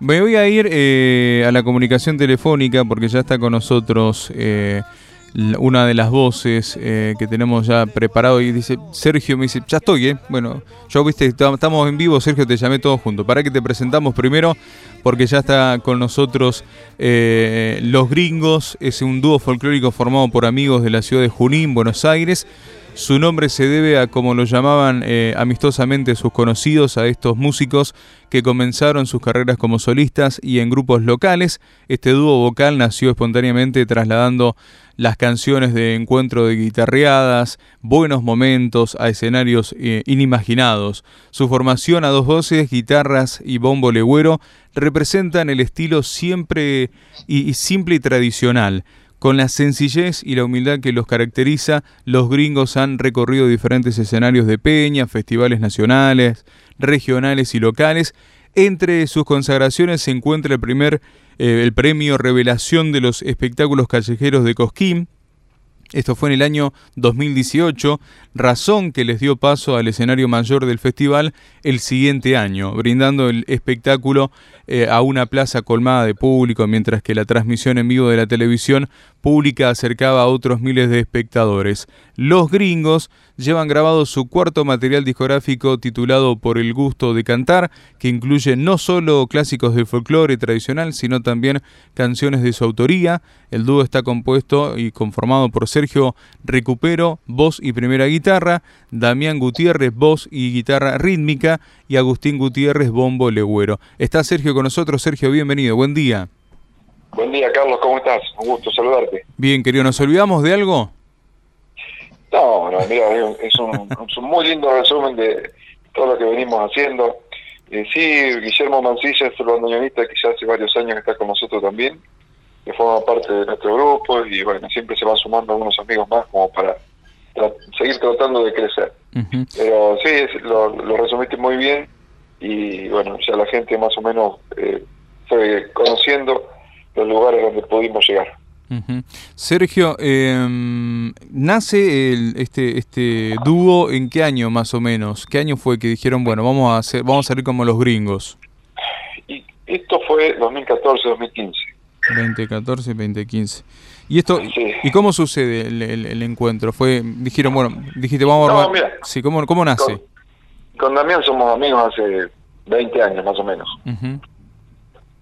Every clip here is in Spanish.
Me voy a ir eh, a la comunicación telefónica porque ya está con nosotros eh, una de las voces eh, que tenemos ya preparado y dice, Sergio me dice, ya estoy, ¿eh? Bueno, yo viste, estamos en vivo, Sergio, te llamé todos juntos. Para que te presentamos primero, porque ya está con nosotros Los Gringos, es un dúo folclórico formado por amigos de la ciudad de Junín, Buenos Aires. Su nombre se debe a, como lo llamaban eh, amistosamente sus conocidos, a estos músicos que comenzaron sus carreras como solistas y en grupos locales. Este dúo vocal nació espontáneamente trasladando las canciones de encuentro de guitarreadas, buenos momentos a escenarios eh, inimaginados. Su formación a dos voces, guitarras y bombo legüero representan el estilo siempre y simple y tradicional con la sencillez y la humildad que los caracteriza, los gringos han recorrido diferentes escenarios de peña, festivales nacionales, regionales y locales. Entre sus consagraciones se encuentra el primer eh, el premio Revelación de los Espectáculos Callejeros de Cosquín, esto fue en el año 2018, razón que les dio paso al escenario mayor del festival el siguiente año, brindando el espectáculo eh, a una plaza colmada de público, mientras que la transmisión en vivo de la televisión pública acercaba a otros miles de espectadores. Los gringos llevan grabado su cuarto material discográfico titulado Por el gusto de cantar, que incluye no solo clásicos del folclore tradicional, sino también canciones de su autoría. El dúo está compuesto y conformado por Sergio Recupero, voz y primera guitarra, Damián Gutiérrez, voz y guitarra rítmica, y Agustín Gutiérrez, bombo legüero. Está Sergio con nosotros. Sergio, bienvenido. Buen día. Buen día, Carlos, ¿cómo estás? Un gusto saludarte. Bien, querido, ¿nos olvidamos de algo? No, no, mira, es un, muy lindo resumen de todo lo que venimos haciendo. Eh, sí, Guillermo Mancilla es el bandoneonista que ya hace varios años está con nosotros también, que forma parte de nuestro grupo y bueno, siempre se van sumando algunos amigos más como para seguir tratando de crecer. Pero sí, lo, resumiste muy bien y bueno, ya la gente más o menos eh, fue conociendo los lugares donde pudimos llegar. Sergio, em, nace el, este este dúo en qué año más o menos? ¿Qué año fue que dijeron bueno vamos a hacer vamos a salir como los gringos? Y esto fue 2014-2015. 2014, 2015. ¿Y esto y cómo sucede el, encuentro? Fue dijeron bueno dijiste vamos a armar. sí, ¿cómo, cómo nace? Con, Damián somos amigos hace 20 años más o menos.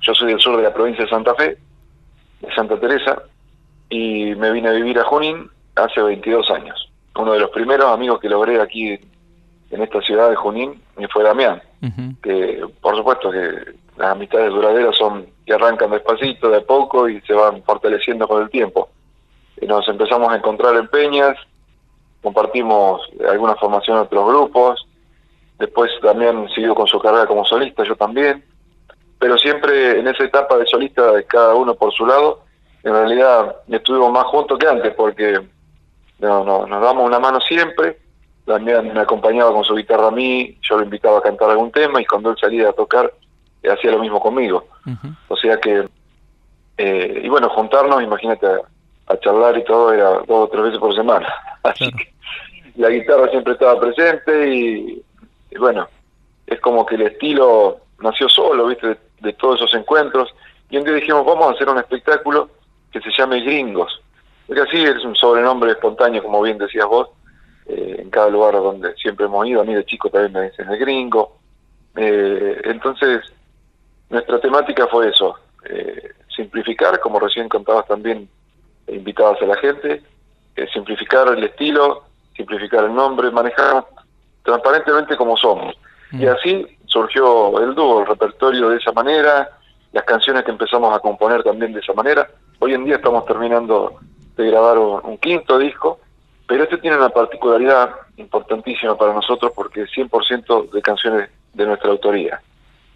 Yo soy del sur de la provincia de Santa Fe, de Santa Teresa, y me vine a vivir a Junín hace 22 años. Uno de los primeros amigos que logré aquí en esta ciudad de Junín fue Damián, que por supuesto que las amistades duraderas son que arrancan despacito, de poco y se van fortaleciendo con el tiempo. Y nos empezamos a encontrar en peñas, compartimos alguna formación en otros grupos, después también siguió con su carrera como solista, yo también, pero siempre en esa etapa de solista, de cada uno por su lado, en realidad estuvimos más juntos que antes porque no, no, nos damos una mano siempre. También me acompañaba con su guitarra a mí, yo lo invitaba a cantar algún tema y cuando él salía a tocar eh, hacía lo mismo conmigo. O sea que, eh, y bueno, juntarnos, imagínate, a, charlar y todo era dos o tres veces por semana. Así que la guitarra siempre estaba presente y, bueno, es como que el estilo nació solo, ¿viste? De, todos esos encuentros. Y un día dijimos, vamos a hacer un espectáculo que se llame Gringos. Porque así es un sobrenombre espontáneo, como bien decías vos, eh, en cada lugar donde siempre hemos ido. A mí de chico también me dicen el gringo. Eh, entonces, nuestra temática fue eso, eh, simplificar, como recién contabas también, invitabas a la gente, simplificar el estilo, simplificar el nombre, manejar transparentemente como somos. Y mm. así surgió el dúo, el repertorio de esa manera, las canciones que empezamos a componer también de esa manera. Hoy en día estamos terminando de grabar un, quinto disco, pero este tiene una particularidad importantísima para nosotros porque es 100% de canciones de nuestra autoría,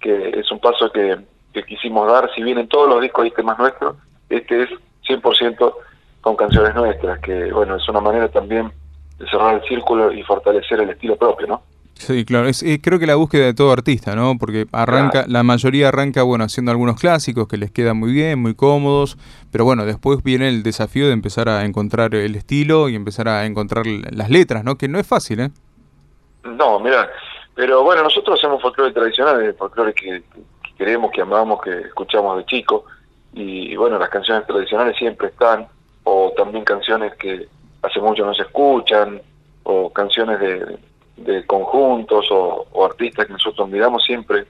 que es un paso que, quisimos dar, si bien en todos los discos hay temas nuestros, este es 100% con canciones nuestras, que bueno, es una manera también de cerrar el círculo y fortalecer el estilo propio, ¿no? Sí, claro, es, creo que la búsqueda de todo artista, ¿no? Porque arranca, la mayoría arranca, bueno, haciendo algunos clásicos que les quedan muy bien, muy cómodos, pero bueno, después viene el desafío de empezar a encontrar el estilo y empezar a encontrar las letras, ¿no? Que no es fácil, ¿eh? No, mira, pero bueno, nosotros hacemos folclore tradicional, folclore que, queremos, que amamos, que escuchamos de chico. Y bueno, las canciones tradicionales siempre están, o también canciones que hace mucho no se escuchan, o canciones de, de conjuntos o, artistas que nosotros miramos, siempre,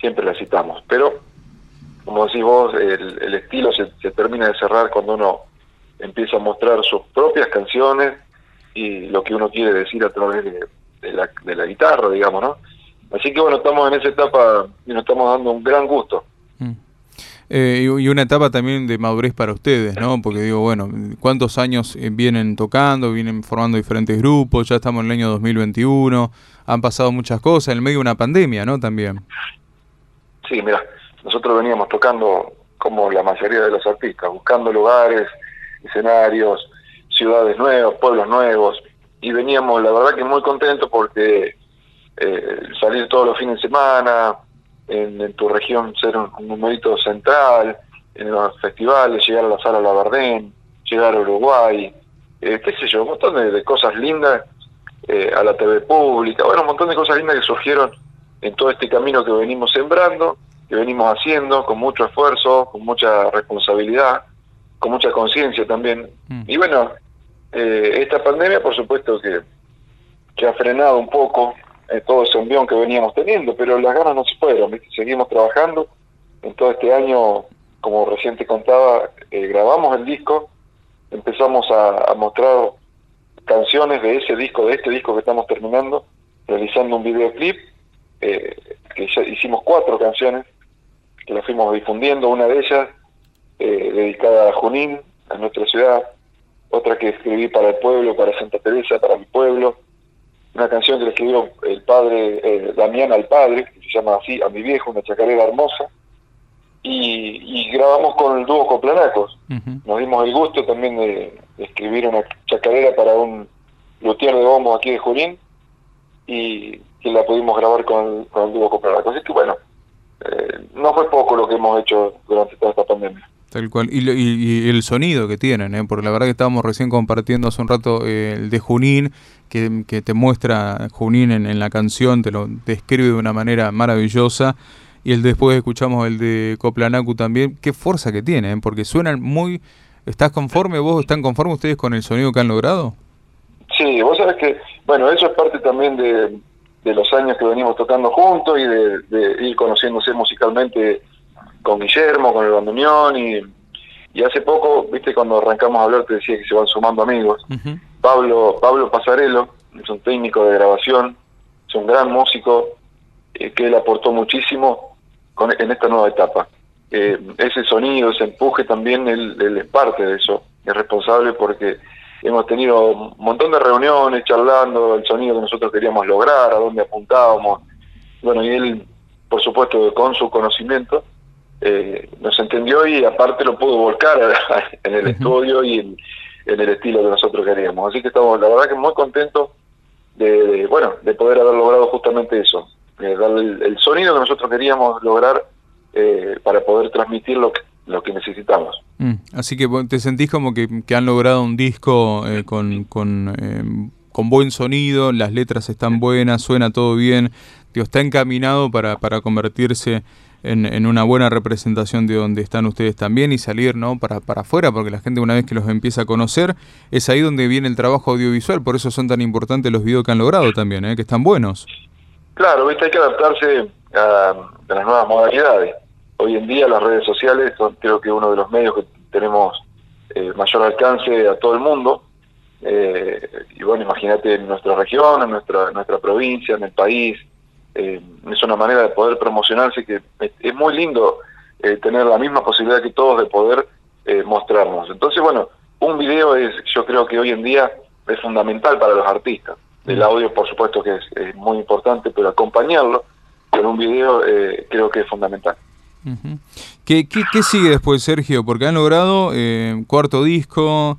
siempre las citamos. Pero, como decís vos, el, estilo se, se termina de cerrar cuando uno empieza a mostrar sus propias canciones y lo que uno quiere decir a través de, la, de la guitarra, digamos, ¿no? Así que bueno, estamos en esa etapa y nos estamos dando un gran gusto. Mm. Eh, y una etapa también de madurez para ustedes, ¿no? Porque digo, bueno, ¿cuántos años eh, vienen tocando, vienen formando diferentes grupos? Ya estamos en el año 2021, han pasado muchas cosas en el medio de una pandemia, ¿no? También. Sí, mira, nosotros veníamos tocando como la mayoría de los artistas, buscando lugares, escenarios, ciudades nuevas, pueblos nuevos, y veníamos, la verdad que muy contentos porque eh, salir todos los fines de semana, en, tu región ser un, numerito central, en los festivales, llegar a la sala Labardén, llegar a Uruguay, eh, qué sé yo, un montón de, cosas lindas, eh, a la TV pública, bueno, un montón de cosas lindas que surgieron en todo este camino que venimos sembrando, que venimos haciendo con mucho esfuerzo, con mucha responsabilidad, con mucha conciencia también. Mm. Y bueno, eh, esta pandemia por supuesto que, que ha frenado un poco eh, todo ese envión que veníamos teniendo, pero las ganas no se fueron, seguimos trabajando. En todo este año, como recién te contaba, eh, grabamos el disco, empezamos a, mostrar canciones de ese disco, de este disco que estamos terminando, realizando un videoclip, eh, que hicimos cuatro canciones, que las fuimos difundiendo, una de ellas dedicada a Junín, a nuestra ciudad, otra que escribí para el pueblo, para Santa Teresa, para mi pueblo, una canción que le escribió el padre, eh, Damián al padre, que se llama así, a mi viejo, una chacarera hermosa, y, grabamos con el dúo Coplanacos. Nos dimos el gusto también de, escribir una chacarera para un luthier de bombo aquí de Jurín, y que la pudimos grabar con el, con el dúo Coplanacos. Así que bueno, eh, no fue poco lo que hemos hecho durante toda esta pandemia. Tal cual. Y, el sonido que tienen, ¿eh? porque la verdad que estábamos recién compartiendo hace un rato eh, el de Junín, que, te muestra Junín en, la canción, te lo describe de una manera maravillosa. Y el después escuchamos el de Coplanacu también. Qué fuerza que tiene, ¿eh? porque suenan muy... ¿Estás conforme vos? ¿Están conformes ustedes con el sonido que han logrado? Sí, vos sabés que, bueno, eso es parte también de, los años que venimos tocando juntos y de, de ir conociéndose musicalmente con Guillermo, con el bandoneón y, y hace poco, viste, cuando arrancamos a hablar te decía que se van sumando amigos. Pablo Pablo Pasarello es un técnico de grabación, es un gran músico eh, que él aportó muchísimo con, en esta nueva etapa. Eh, ese sonido, ese empuje también, él, él, es parte de eso, es responsable porque hemos tenido un montón de reuniones charlando el sonido que nosotros queríamos lograr, a dónde apuntábamos. Bueno, y él, por supuesto, con su conocimiento, eh, nos entendió y aparte lo pudo volcar en el estudio y en, el estilo que nosotros queríamos. Así que estamos, la verdad que muy contentos de, bueno, de poder haber logrado justamente eso, darle el, sonido que nosotros queríamos lograr eh, para poder transmitir lo que, lo que necesitamos. Mm, así que te sentís como que, han logrado un disco eh, con, con, con buen sonido, las letras están buenas, suena todo bien, que está encaminado para, para convertirse en, una buena representación de donde están ustedes también y salir ¿no? para, para afuera, porque la gente una vez que los empieza a conocer, es ahí donde viene el trabajo audiovisual, por eso son tan importantes los videos que han logrado también, ¿eh? que están buenos. Claro, ¿viste? hay que adaptarse a, las nuevas modalidades. Hoy en día las redes sociales son creo que uno de los medios que tenemos eh, mayor alcance a todo el mundo. Eh, y bueno, imagínate en nuestra región, en nuestra, nuestra provincia, en el país, eh, es una manera de poder promocionarse que es, muy lindo eh, tener la misma posibilidad que todos de poder eh, mostrarnos. Entonces, bueno, un video es, yo creo que hoy en día es fundamental para los artistas. El audio, por supuesto, que es, muy importante, pero acompañarlo con un video creo que es fundamental. ¿Qué, qué, sigue después, Sergio? Porque han logrado cuarto disco,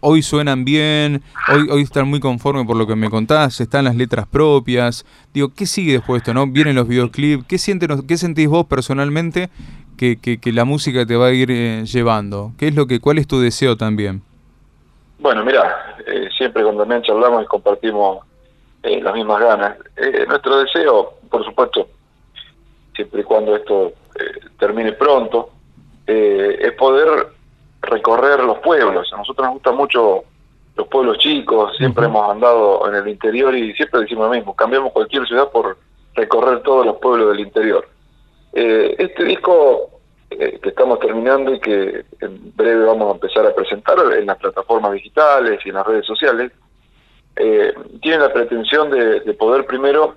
hoy suenan bien, hoy, hoy están muy conformes por lo que me contás, están las letras propias. Digo, ¿qué sigue después de esto? ¿no? Vienen los videoclips, ¿qué, sienten, qué sentís vos personalmente que, que, la música te va a ir eh, llevando? ¿Qué es lo que, ¿Cuál es tu deseo también? Bueno, mira, eh, siempre cuando me charlamos y compartimos eh, las mismas ganas. nuestro deseo, por supuesto, siempre y cuando esto termine pronto, es poder recorrer los pueblos. A nosotros nos gusta mucho los pueblos chicos, siempre hemos andado en el interior y siempre decimos lo mismo, cambiamos cualquier ciudad por recorrer todos los pueblos del interior. Eh, este disco eh, que estamos terminando y que en breve vamos a empezar a presentar en las plataformas digitales y en las redes sociales, eh, tiene la pretensión de, poder primero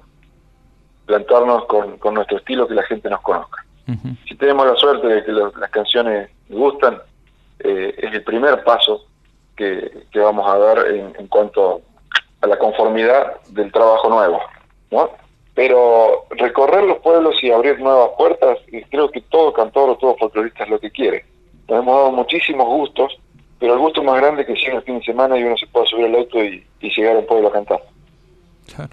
plantarnos con, nuestro estilo, que la gente nos conozca. Si tenemos la suerte de que las canciones gustan, es el primer paso que, vamos a dar en, cuanto a la conformidad del trabajo nuevo. ¿no? Pero recorrer los pueblos y abrir nuevas puertas, creo que todo cantor o todo folclorista es lo que quiere. Nos hemos dado muchísimos gustos, pero el gusto más grande es que llega el fin de semana y uno se pueda subir al auto y, llegar a un pueblo a cantar. Claro,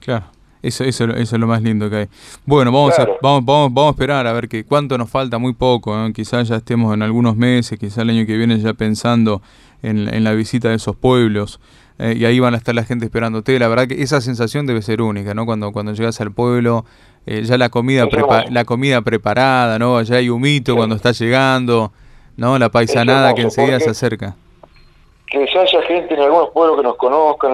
claro. Eso, eso, eso es lo más lindo que hay. Bueno, vamos, a, vamos, vamos, vamos a esperar a ver que cuánto nos falta, muy poco. Quizás ya estemos en algunos meses, quizás el año que viene ya pensando en, la visita de esos pueblos. Eh, y ahí van a estar la gente esperándote. La verdad que esa sensación debe ser única, ¿no? Cuando, cuando llegas al pueblo, eh, ya la comida, la comida preparada, ¿no? Ya hay humito cuando está llegando, ¿no? La paisanada que enseguida se acerca. Que ya haya gente en algunos pueblos que nos conozcan,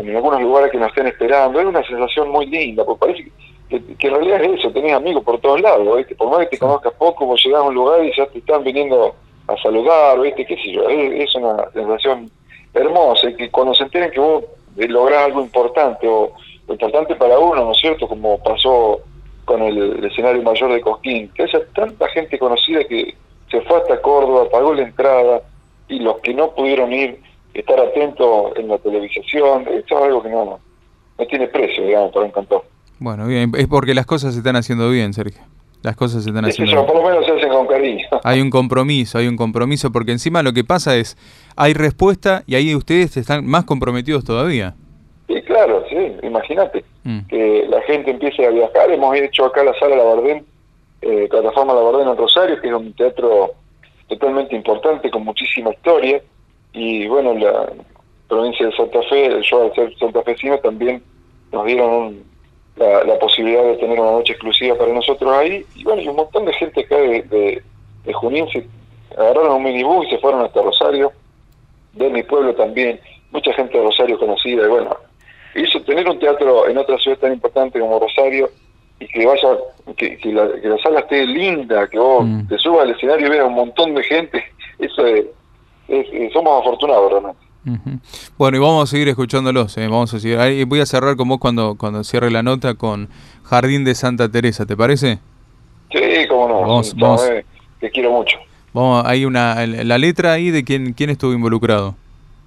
en, algunos lugares que nos estén esperando, es una sensación muy linda, porque parece que, en realidad es eso, tenés amigos por todos lados, ¿viste? por más que te conozcas poco, vos llegás a un lugar y ya te están viniendo a saludar, ¿viste? ¿Qué sé yo? Es, una sensación hermosa y que cuando se enteren que vos lográs algo importante o importante para uno, ¿no es cierto? Como pasó con el, escenario mayor de Cosquín, que haya tanta gente conocida que se fue hasta Córdoba, pagó la entrada y los que no pudieron ir, estar atentos en la televisación, esto es algo que no, no tiene precio, digamos, para un cantor. Bueno, bien, es porque las cosas se están haciendo bien, Sergio. Las cosas se están haciendo. Eso, por lo menos se hacen con cariño. Hay un compromiso, hay un compromiso, porque encima lo que pasa es, hay respuesta y ahí ustedes están más comprometidos todavía. Sí, claro, sí, imagínate, mm. que la gente empiece a viajar. Hemos hecho acá la sala Labardén, eh, plataforma Labardén en Rosario, que es un teatro totalmente importante, con muchísima historia. Y bueno, la provincia de Santa Fe, yo al ser santafesino también nos dieron un, la, posibilidad de tener una noche exclusiva para nosotros ahí. Y bueno, y un montón de gente acá de, de, Junín se agarraron un minibús y se fueron hasta Rosario, de mi pueblo también, mucha gente de Rosario conocida. Y bueno, hizo tener un teatro en otra ciudad tan importante como Rosario y que vaya, que, que, la, que la, sala esté linda, que vos mm. te subas al escenario y veas un montón de gente, eso es, somos afortunados realmente. Bueno, y vamos a seguir escuchándolos, eh, vamos a seguir. voy a cerrar con vos cuando, cuando cierre la nota con Jardín de Santa Teresa, ¿te parece? Sí, cómo no. Vamos, vamos. te quiero mucho. Vamos, hay una, la letra ahí de quién, quién estuvo involucrado.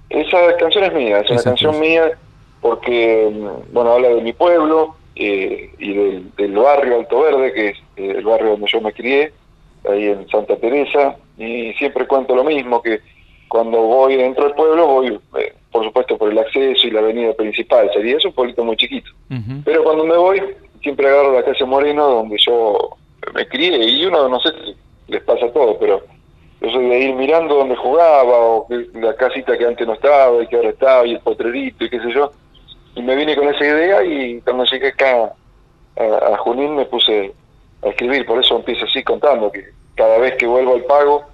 Esa canción es mía, es una canción mía porque, bueno, habla de mi pueblo eh, y del, del, barrio Alto Verde, que es eh, el barrio donde yo me crié, ahí en Santa Teresa, y siempre cuento lo mismo, que cuando voy dentro del pueblo, voy, eh, por supuesto, por el acceso y la avenida principal. Sería eso un pueblito muy chiquito. Pero cuando me voy, siempre agarro la calle Moreno, donde yo me crié. Y uno, no sé les pasa todo, pero yo soy de ir mirando donde jugaba, o la casita que antes no estaba y que ahora estaba, y el potrerito y qué sé yo. Y me vine con esa idea y cuando llegué acá a, a Junín me puse a escribir. Por eso empiezo así contando que cada vez que vuelvo al pago,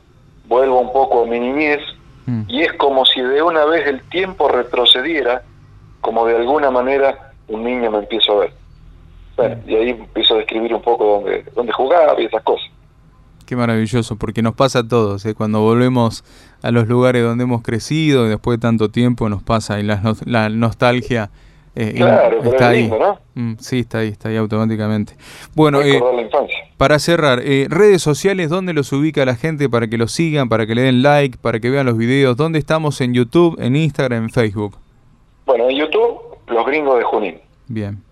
vuelvo un poco a mi niñez Mm. Y es como si de una vez el tiempo retrocediera, como de alguna manera un niño me empiezo a ver. Bueno, mm. y ahí empiezo a describir un poco dónde, dónde jugaba y esas cosas. Qué maravilloso, porque nos pasa a todos, ¿eh? cuando volvemos a los lugares donde hemos crecido, y después de tanto tiempo nos pasa y la, la nostalgia eh, claro, está ahí. ¿no? Mm, sí, está ahí, está ahí automáticamente. Bueno, eh, para cerrar, eh, redes sociales, ¿dónde los ubica la gente para que los sigan, para que le den like, para que vean los videos? ¿Dónde estamos en YouTube, en Instagram, en Facebook? Bueno, en YouTube, Los Gringos de Junín. Bien.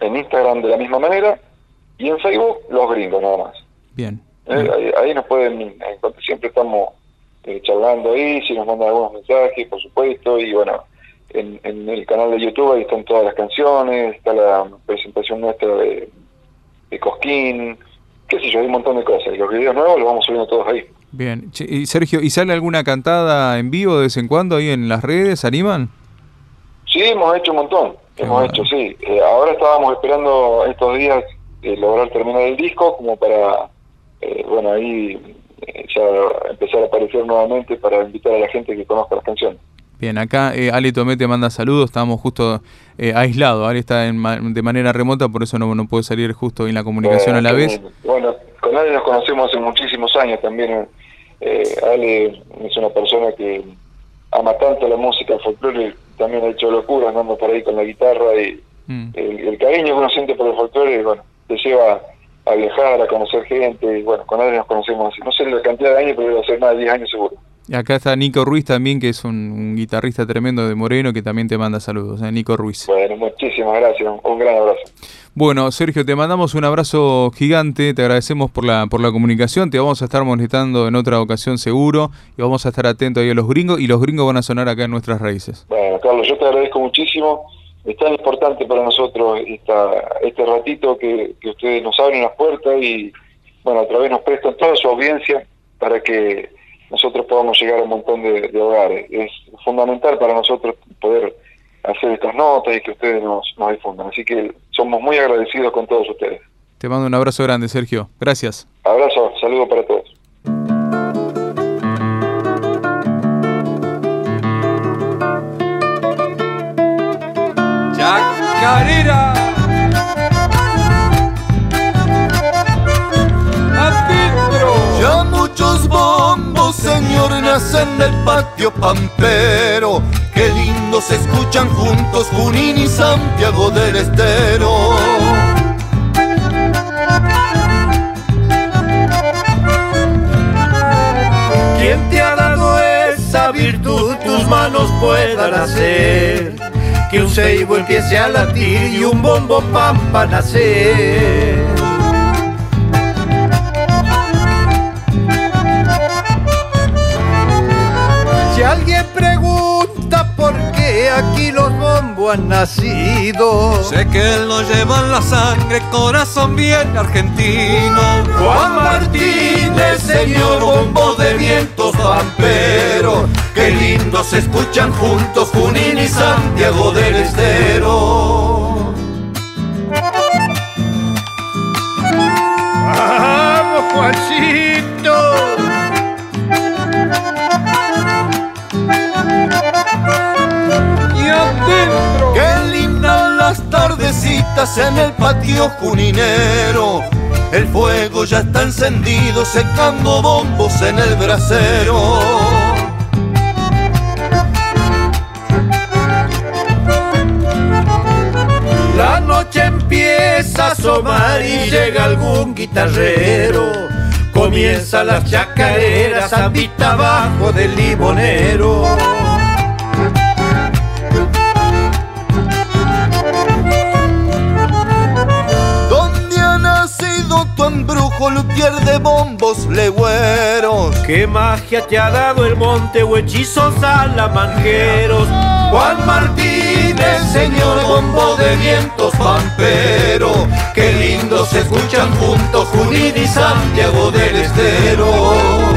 En Instagram de la misma manera y en Facebook, Los Gringos nada más. Bien. Eh, ahí, nos pueden, siempre estamos charlando ahí, si nos mandan algunos mensajes, por supuesto, y bueno, en, el canal de YouTube, ahí están todas las canciones, está la presentación nuestra de, de Cosquín, qué sé yo, hay un montón de cosas. Y los videos nuevos los vamos subiendo todos ahí. Bien. Y Sergio, ¿y sale alguna cantada en vivo de vez en cuando ahí en las redes? ¿Animan? Sí, hemos hecho un montón. hemos hecho, sí. Eh, ahora estábamos esperando estos días lograr terminar el disco, como para, bueno, ahí ya empezar a aparecer nuevamente para invitar a la gente que conozca las canciones. Bien, acá eh, Ali Tomé te manda saludos, estamos justo eh, aislados, Ali está de manera remota, por eso no, no puede salir justo en la comunicación a la vez. Bueno, con Ali nos conocemos hace muchísimos años también. Eh, Ale es una persona que ama tanto la música, el folclore, también ha hecho locuras andando por ahí con la guitarra y mm. el, cariño que uno siente por el folclore, bueno, te lleva a viajar, a conocer gente, y bueno, con Ale nos conocemos, no sé la cantidad de años, pero debe ser más de 10 años seguro. Y acá está Nico Ruiz también, que es un, guitarrista tremendo de Moreno, que también te manda saludos. ¿eh? Nico Ruiz. Bueno, muchísimas gracias. Un gran abrazo. Bueno, Sergio, te mandamos un abrazo gigante. Te agradecemos por la, por la comunicación. Te vamos a estar molestando en otra ocasión seguro. Y vamos a estar atentos ahí a los gringos. Y los gringos van a sonar acá en nuestras raíces. Bueno, Carlos, yo te agradezco muchísimo. Es tan importante para nosotros esta, este ratito que, que ustedes nos abren las puertas y, bueno, a través nos prestan toda su audiencia para que nosotros podamos llegar a un montón de, hogares. Es fundamental para nosotros poder hacer estas notas y que ustedes nos, nos difundan. Así que somos muy agradecidos con todos ustedes. Te mando un abrazo grande, Sergio. Gracias. Abrazo, saludo para todos. Chacarera. Señor, nacen del patio pampero. Qué lindo se escuchan juntos Junín y Santiago del Estero. ¿Quién te ha dado esa virtud? Tus manos puedan hacer que un ceibo empiece a latir y un bombo pampa nacer. Han nacido, sé que lo lleva en la sangre, corazón bien argentino. Juan Martínez, señor bombo de vientos vampero, qué lindo se escuchan juntos Junín y Santiago del Estero. ¡Vamos, Juancito! En el patio juninero. El fuego ya está encendido, secando bombos en el brasero. La noche empieza a asomar y llega algún guitarrero. Comienza las chacareras, habita abajo del libonero. Bombos legüeros. ¿Qué magia te ha dado el monte o hechizos salamanjeros? Juan Martínez, señor bombo de vientos pampero. Qué lindo se escuchan juntos Junín y Santiago del Estero.